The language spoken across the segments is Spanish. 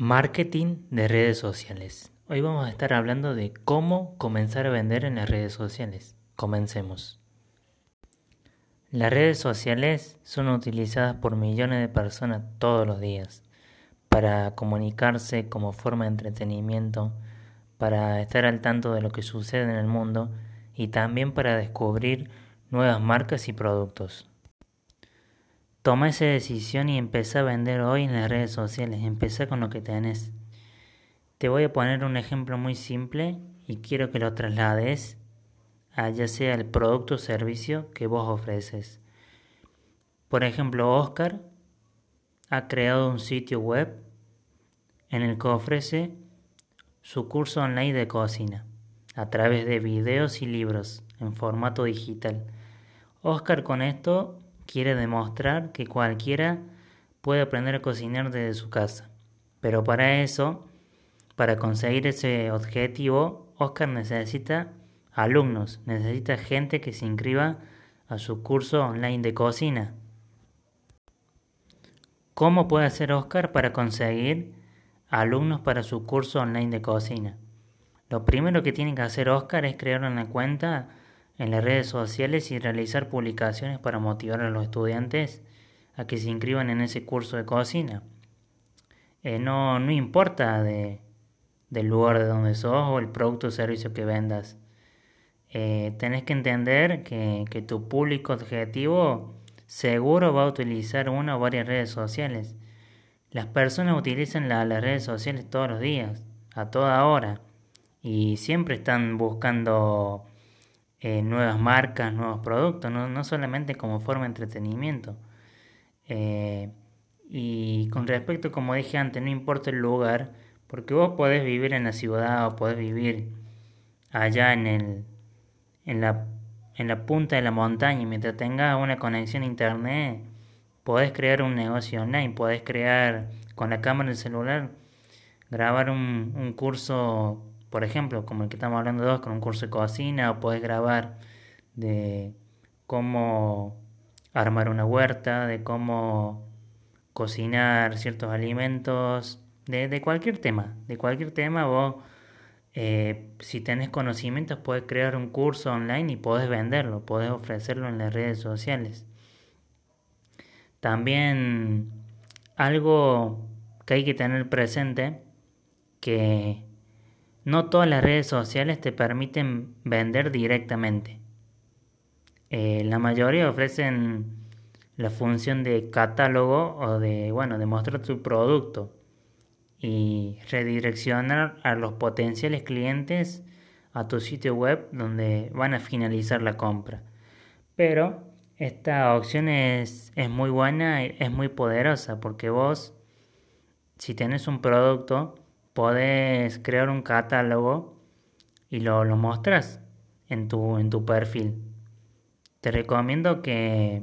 Marketing de redes sociales. Hoy vamos a estar hablando de cómo comenzar a vender en las redes sociales. Comencemos. Las redes sociales son utilizadas por millones de personas todos los días para comunicarse como forma de entretenimiento, para estar al tanto de lo que sucede en el mundo y también para descubrir nuevas marcas y productos. Toma esa decisión y empecé a vender hoy en las redes sociales. Empecé con lo que tenés. Te voy a poner un ejemplo muy simple y quiero que lo traslades a ya sea el producto o servicio que vos ofreces. Por ejemplo, Oscar ha creado un sitio web en el que ofrece su curso online de cocina a través de videos y libros en formato digital. Oscar con esto quiere demostrar que cualquiera puede aprender a cocinar desde su casa. Pero para eso, para conseguir ese objetivo, Oscar necesita alumnos, necesita gente que se inscriba a su curso online de cocina. ¿Cómo puede hacer Oscar para conseguir alumnos para su curso online de cocina? Lo primero que tiene que hacer Oscar es crear una cuenta en las redes sociales y realizar publicaciones para motivar a los estudiantes a que se inscriban en ese curso de cocina. Eh, no, no importa de, del lugar de donde sos o el producto o servicio que vendas. Eh, tenés que entender que, que, tu público objetivo seguro va a utilizar una o varias redes sociales. Las personas utilizan las redes sociales todos los días, a toda hora, y siempre están buscando eh, nuevas marcas, nuevos productos, no, solamente como forma de entretenimiento. Eh, y con respecto, como dije antes, no importa el lugar, porque vos podés vivir en la ciudad o podés vivir allá en, el, en, la, en la punta de la montaña mientras tengas una conexión a internet, podés crear un negocio online, podés crear con la cámara del celular, grabar un, un curso por ejemplo, como el que estamos hablando de con un curso de cocina, o podés grabar de cómo armar una huerta, de cómo cocinar ciertos alimentos, de, cualquier tema, de cualquier tema vos, eh, si tenés conocimientos, puedes crear un curso online y podés venderlo, podés ofrecerlo en las redes sociales. También algo que hay que tener presente, que no todas las redes sociales te permiten vender directamente. Eh, la mayoría ofrecen la función de catálogo o de, bueno, de mostrar tu producto y redireccionar a los potenciales clientes a tu sitio web donde van a finalizar la compra. Pero esta opción es, es muy buena, es muy poderosa porque vos, si tenés un producto, podés crear un catálogo y lo, lo mostras en tu, en tu perfil. Te recomiendo que,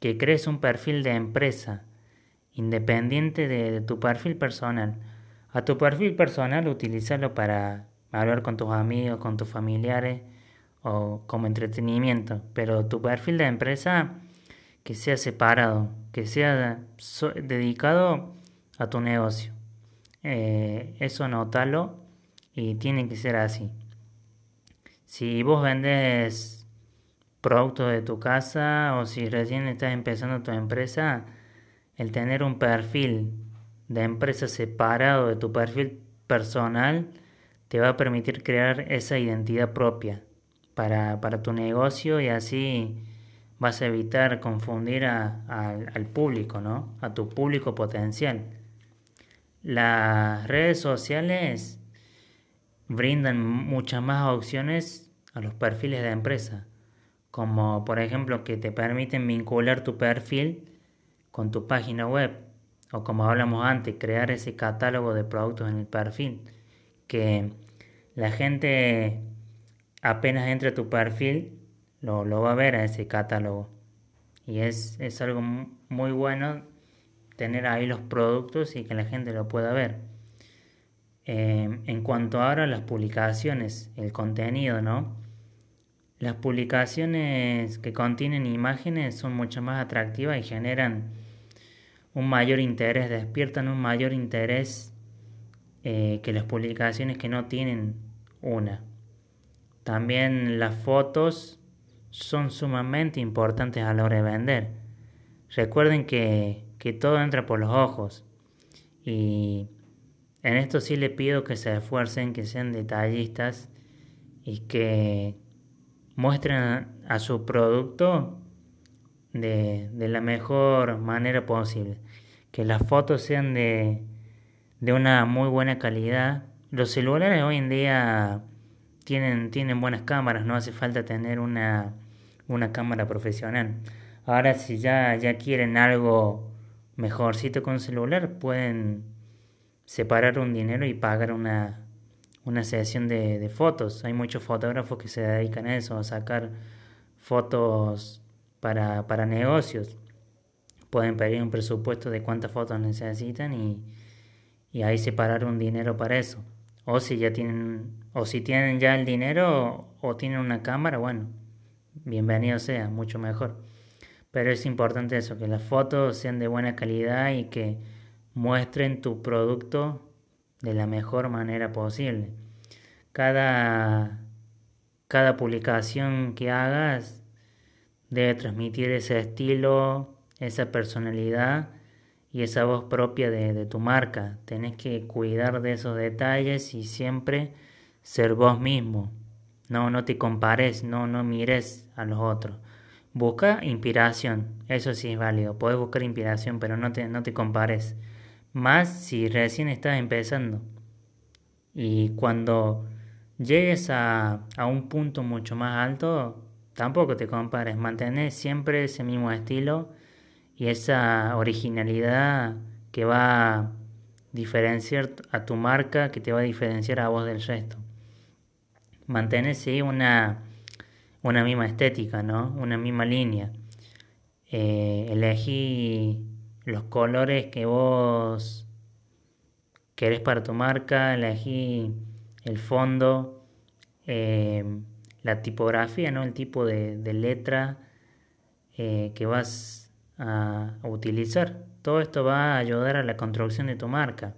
que crees un perfil de empresa independiente de, tu perfil personal. A tu perfil personal utilízalo para hablar con tus amigos, con tus familiares o como entretenimiento, pero tu perfil de empresa que sea separado, que sea dedicado a tu negocio. Eh, eso anótalo y tiene que ser así. Si vos vendes productos de tu casa o si recién estás empezando tu empresa, el tener un perfil de empresa separado de tu perfil personal te va a permitir crear esa identidad propia para, tu negocio y así vas a evitar confundir al público, ¿no? A tu público potencial. Las redes sociales brindan muchas más opciones a los perfiles de empresa, como por ejemplo que te permiten vincular tu perfil con tu página web, o como hablamos antes, crear ese catálogo de productos en el perfil, que la gente apenas entre a tu perfil lo, lo va a ver a ese catálogo. Y es, es algo muy bueno tener ahí los productos y que la gente lo pueda ver. Eh, en cuanto ahora a las publicaciones, el contenido, ¿no? Las publicaciones que contienen imágenes son mucho más atractivas y generan un mayor interés, despiertan un mayor interés eh, que las publicaciones que no tienen una. También las fotos son sumamente importantes a la hora de vender. Recuerden que, que todo entra por los ojos y en esto sí le pido que se esfuercen, que sean detallistas y que muestren a su producto de, la mejor manera posible. Que las fotos sean de, de una muy buena calidad. Los celulares hoy en día tienen, tienen buenas cámaras, no hace falta tener una, una cámara profesional. Ahora si ya, ya quieren algo mejorcito con celular, pueden separar un dinero y pagar una, una sesión de, fotos. Hay muchos fotógrafos que se dedican a eso, a sacar fotos para, para negocios. Pueden pedir un presupuesto de cuántas fotos necesitan y, y ahí separar un dinero para eso. O si ya tienen, o si tienen ya el dinero o, tienen una cámara, bueno, bienvenido sea, mucho mejor. Pero es importante eso, que las fotos sean de buena calidad y que muestren tu producto de la mejor manera posible. Cada, cada publicación que hagas debe transmitir ese estilo, esa personalidad y esa voz propia de, tu marca. Tenés que cuidar de esos detalles y siempre ser vos mismo. No, no te compares, no, no mires a los otros. Busca inspiración, eso sí es válido. Puedes buscar inspiración, pero no te, no te compares más si recién estás empezando. Y cuando llegues a, a un punto mucho más alto, tampoco te compares, mantener siempre ese mismo estilo y esa originalidad que va a diferenciar a tu marca, que te va a diferenciar a vos del resto. Mantener sí una, una misma estética, ¿no? Una misma línea. Eh, elegí los colores que vos querés para tu marca, elegí el fondo, eh, la tipografía, ¿no? el tipo de, letra eh, que vas a, utilizar. Todo esto va a ayudar a la construcción de tu marca.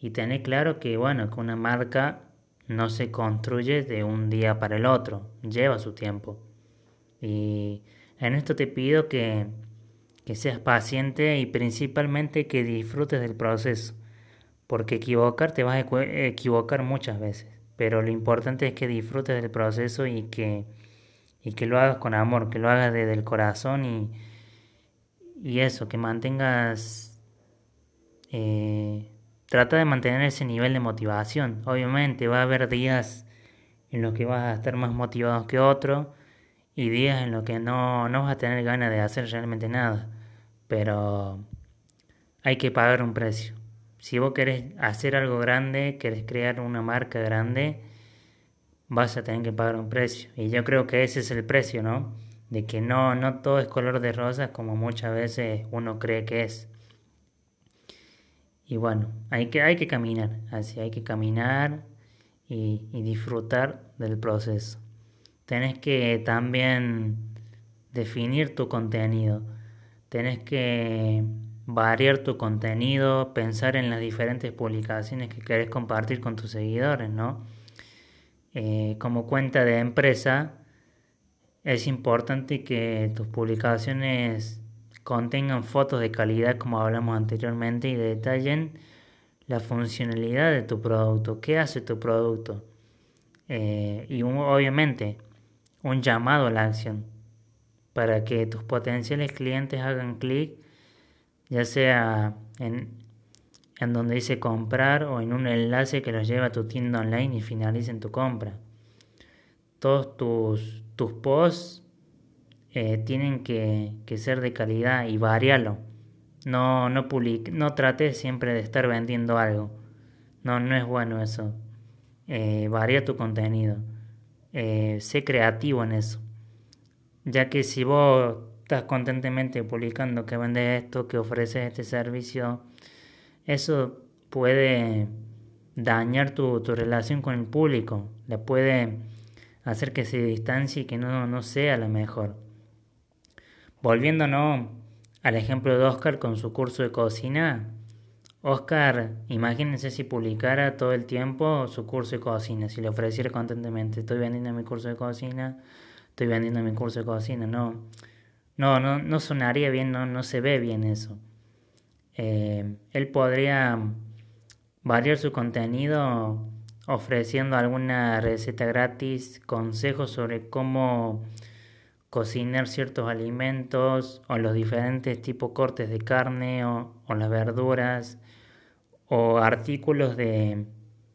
Y tener claro que, bueno, que una marca no se construye de un día para el otro, lleva su tiempo. Y en esto te pido que que seas paciente y principalmente que disfrutes del proceso, porque equivocar te vas a equivocar muchas veces, pero lo importante es que disfrutes del proceso y que, y que lo hagas con amor, que lo hagas desde el corazón y, y eso, que mantengas, eh, trata de mantener ese nivel de motivación. Obviamente va a haber días en los que vas a estar más motivado que otros, y días en los que no, no vas a tener ganas de hacer realmente nada. Pero hay que pagar un precio. Si vos querés hacer algo grande, querés crear una marca grande, vas a tener que pagar un precio. Y yo creo que ese es el precio, ¿no? De que no, no todo es color de rosas como muchas veces uno cree que es. Y bueno, hay que, hay que caminar, así hay que caminar y, disfrutar del proceso tenés que también definir tu contenido, tenés que variar tu contenido, pensar en las diferentes publicaciones que querés compartir con tus seguidores, ¿no? Eh, como cuenta de empresa, es importante que tus publicaciones contengan fotos de calidad, como hablamos anteriormente, y detallen la funcionalidad de tu producto, qué hace tu producto. Eh, y obviamente, un llamado a la acción para que tus potenciales clientes hagan clic, ya sea en, en donde dice comprar o en un enlace que los lleva a tu tienda online y finalicen tu compra. Todos tus, tus posts eh, tienen que, ser de calidad y variarlo. No, no, no trates siempre de estar vendiendo algo. No, no es bueno eso. Eh, varía tu contenido eh, sé creativo en eso. Ya que si vos estás constantemente publicando que vendes esto, que ofreces este servicio, eso puede dañar tu, tu relación con el público, le puede hacer que se distancie y que no, no sea la mejor. Volviéndonos al ejemplo de Oscar con su curso de cocina, Oscar, imagínense si publicara todo el tiempo su curso de cocina, si le ofreciera constantemente, estoy vendiendo mi curso de cocina, estoy vendiendo mi curso de cocina, no, no, no, no sonaría bien, no, no se ve bien eso. Eh, él podría variar su contenido ofreciendo alguna receta gratis, consejos sobre cómo cocinar ciertos alimentos o los diferentes tipos cortes de carne o, las verduras o artículos de,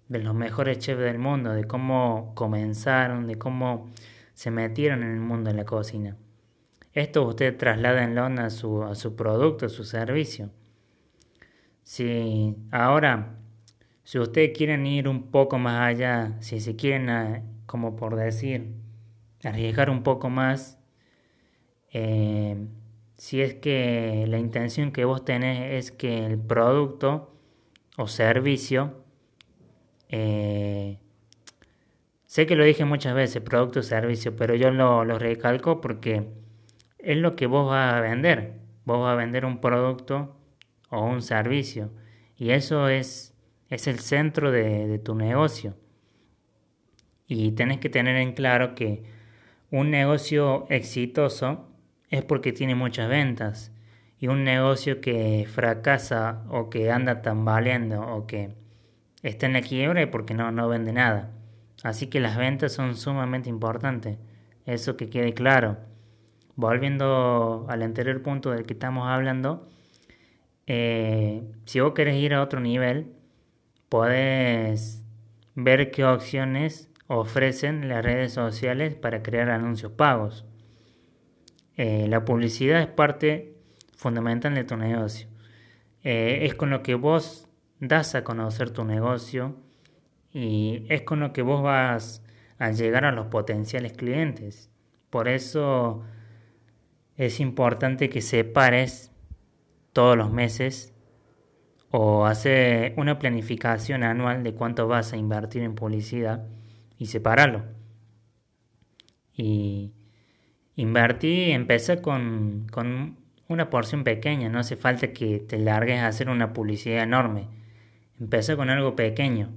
los mejores chefs del mundo, de cómo comenzaron, de cómo se metieron en el mundo de la cocina. Esto usted traslada a su, a su producto, a su servicio. Si ahora, si ustedes quieren ir un poco más allá, si se quieren, ah, como por decir, arriesgar un poco más, eh, si es que la intención que vos tenés es que el producto o servicio, eh, sé que lo dije muchas veces, producto o servicio, pero yo lo, lo, recalco porque es lo que vos vas a vender. Vos vas a vender un producto o un servicio y eso es, es el centro de, de tu negocio. Y tenés que tener en claro que un negocio exitoso es porque tiene muchas ventas. Y un negocio que fracasa o que anda tambaleando o que está en la quiebra es porque no, no vende nada. Así que las ventas son sumamente importantes. Eso que quede claro. Volviendo al anterior punto del que estamos hablando, eh, si vos querés ir a otro nivel, podés ver qué opciones ofrecen las redes sociales para crear anuncios pagos. Eh, la publicidad es parte fundamental de tu negocio. Eh, es con lo que vos das a conocer tu negocio y es con lo que vos vas a llegar a los potenciales clientes. Por eso es importante que separes todos los meses o hacer una planificación anual de cuánto vas a invertir en publicidad y separarlo. Y Invertí, empecé con, con una porción pequeña, no hace falta que te largues a hacer una publicidad enorme. Empecé con algo pequeño.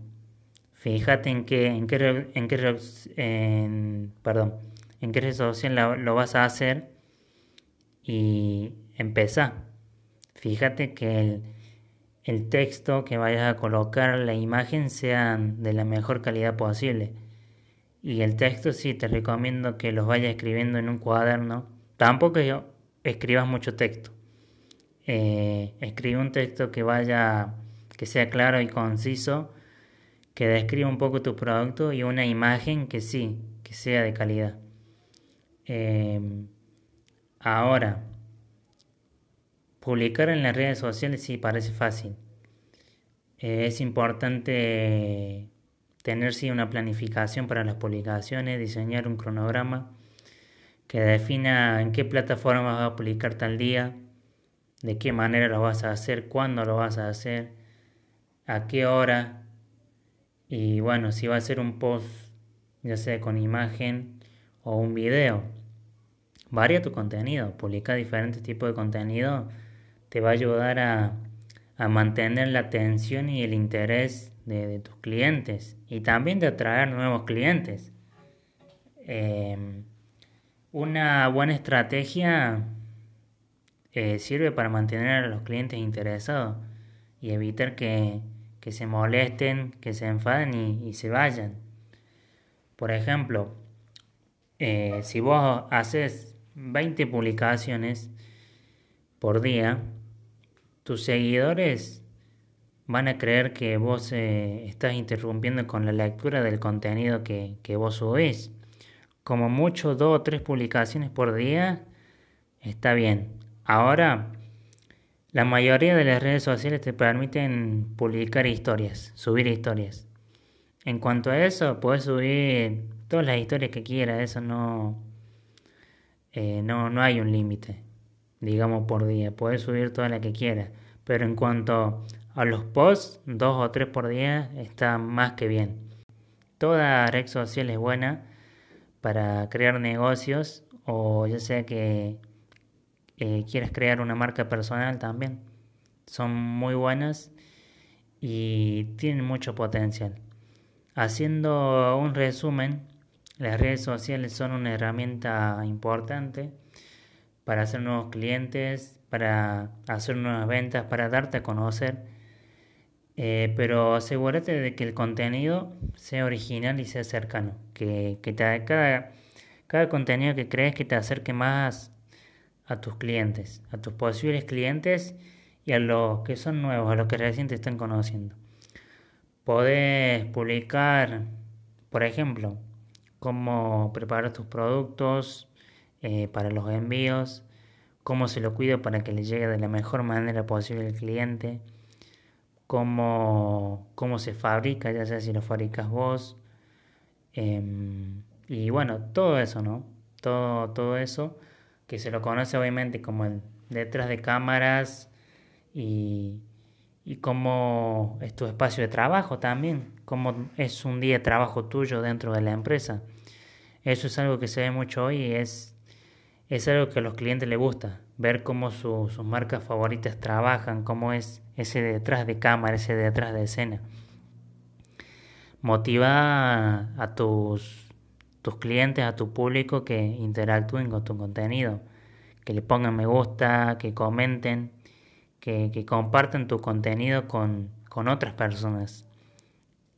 Fíjate en qué, en qué, en qué, en, perdón, en qué red social lo, vas a hacer y empezá. Fíjate que el, el texto que vayas a colocar, la imagen, sean de la mejor calidad posible y el texto sí, te recomiendo que los vayas escribiendo en un cuaderno. Tampoco escribas mucho texto. Eh, escribe un texto que vaya, que sea claro y conciso, que describa un poco tu producto y una imagen que sí, que sea de calidad. Em, ahora, publicar en las redes sociales sí parece fácil. Eh, es importante tener sí una planificación para las publicaciones, diseñar un cronograma que defina en qué plataforma vas a publicar tal día, de qué manera lo vas a hacer, cuándo lo vas a hacer, a qué hora y bueno, si va a ser un post ya sea con imagen o un video. Varia tu contenido, publica diferentes tipos de contenido, te va a ayudar a mantener la atención y el interés de, tus clientes y también de atraer nuevos clientes. Em, una buena estrategia eh, sirve para mantener a los clientes interesados y evitar que, se molesten, que se enfaden y, se vayan. Por ejemplo, eh, si vos haces 20 publicaciones por día, tus seguidores van a creer que vos eh, estás interrumpiendo con la lectura del contenido que, vos subís. Como mucho, dos o tres publicaciones por día está bien. Ahora, la mayoría de las redes sociales te permiten publicar historias, subir historias. En cuanto a eso, puedes subir todas las historias que quieras, eso no, eh, no, no hay un límite, digamos, por día. Puedes subir todas las que quieras. Pero en cuanto a los posts, dos o tres por día, está más que bien. Toda red social es buena para crear negocios o ya sea que eh, quieras crear una marca personal también. Son muy buenas y tienen mucho potencial. Haciendo un resumen, las redes sociales son una herramienta importante para hacer nuevos clientes, para hacer nuevas ventas, para darte a conocer. Eh, pero asegúrate de que el contenido sea original y sea cercano. Que, cada, cada contenido que crees que te acerque más a tus clientes, a tus posibles clientes y a los que son nuevos, a los que recién te están conociendo. Podés publicar, por ejemplo, cómo preparar tus productos eh, para los envíos, cómo se lo cuido para que le llegue de la mejor manera posible al cliente, cómo, cómo se fabrica, ya sea si lo fabricas vos. Em, y bueno, todo eso, ¿no? Todo, todo eso que se lo conoce obviamente como el detrás de cámaras y, y cómo es tu espacio de trabajo también, cómo es un día de trabajo tuyo dentro de la empresa. Eso es algo que se ve mucho hoy y es, es algo que a los clientes les gusta, ver cómo sus marcas favoritas trabajan, cómo es ese detrás de cámara, ese detrás de escena. Motiva a tus, tus clientes, a tu público que interactúen con tu contenido, que le pongan me gusta, que comenten, que, que compartan tu contenido con, con otras personas.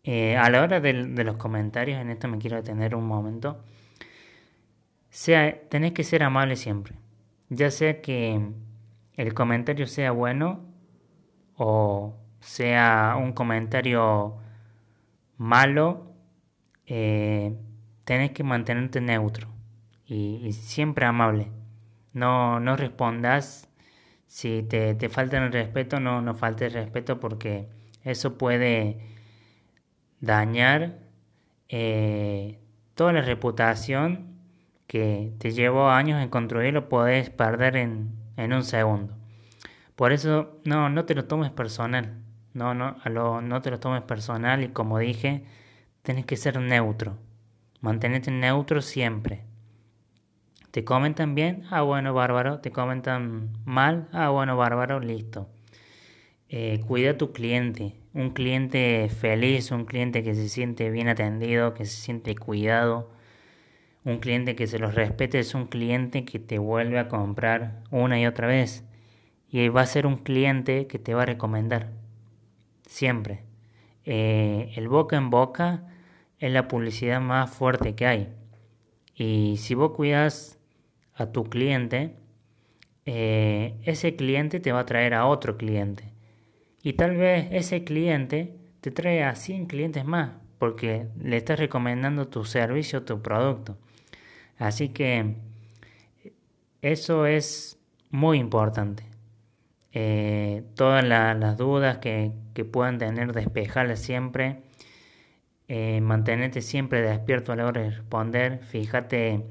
Eh, a la hora de, los comentarios, en esto me quiero detener un momento. Sea, tenés que ser amable siempre. Ya sea que el comentario sea bueno o sea un comentario malo, eh, tenés que mantenerte neutro y, siempre amable. No, no respondas si te, te falta el respeto, no, no faltes respeto porque eso puede dañar eh, toda la reputación que te llevó años en construir, lo puedes perder en, en un segundo. Por eso, no, no te lo tomes personal. No, no, no te lo tomes personal y como dije, tienes que ser neutro. Mantenerte neutro siempre. ¿Te comentan bien? Ah, bueno, bárbaro. ¿Te comentan mal? Ah, bueno, bárbaro, listo. Eh, cuida a tu cliente. Un cliente feliz, un cliente que se siente bien atendido, que se siente cuidado. Un cliente que se los respete es un cliente que te vuelve a comprar una y otra vez. Y va a ser un cliente que te va a recomendar. Siempre. Eh, el boca en boca es la publicidad más fuerte que hay. Y si vos cuidas a tu cliente, eh, ese cliente te va a traer a otro cliente. Y tal vez ese cliente te trae a 100 clientes más, porque le estás recomendando tu servicio o tu producto. Así que eso es muy importante. Eh, todas las dudas que, puedan tener, despejarlas siempre. Eh, mantenerte siempre despierto a la hora de responder. Fíjate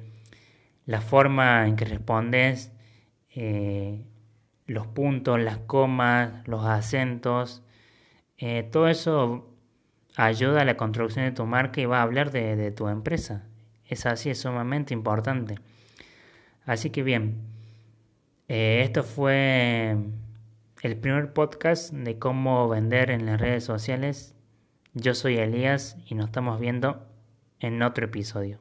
la forma en que respondes, eh, los puntos, las comas, los acentos, eh, todo eso ayuda a la construcción de tu marca y va a hablar de, tu empresa. Es así, es sumamente importante. Así que bien, eh, esto fue el primer podcast de cómo vender en las redes sociales. Yo soy Elías y nos estamos viendo en otro episodio.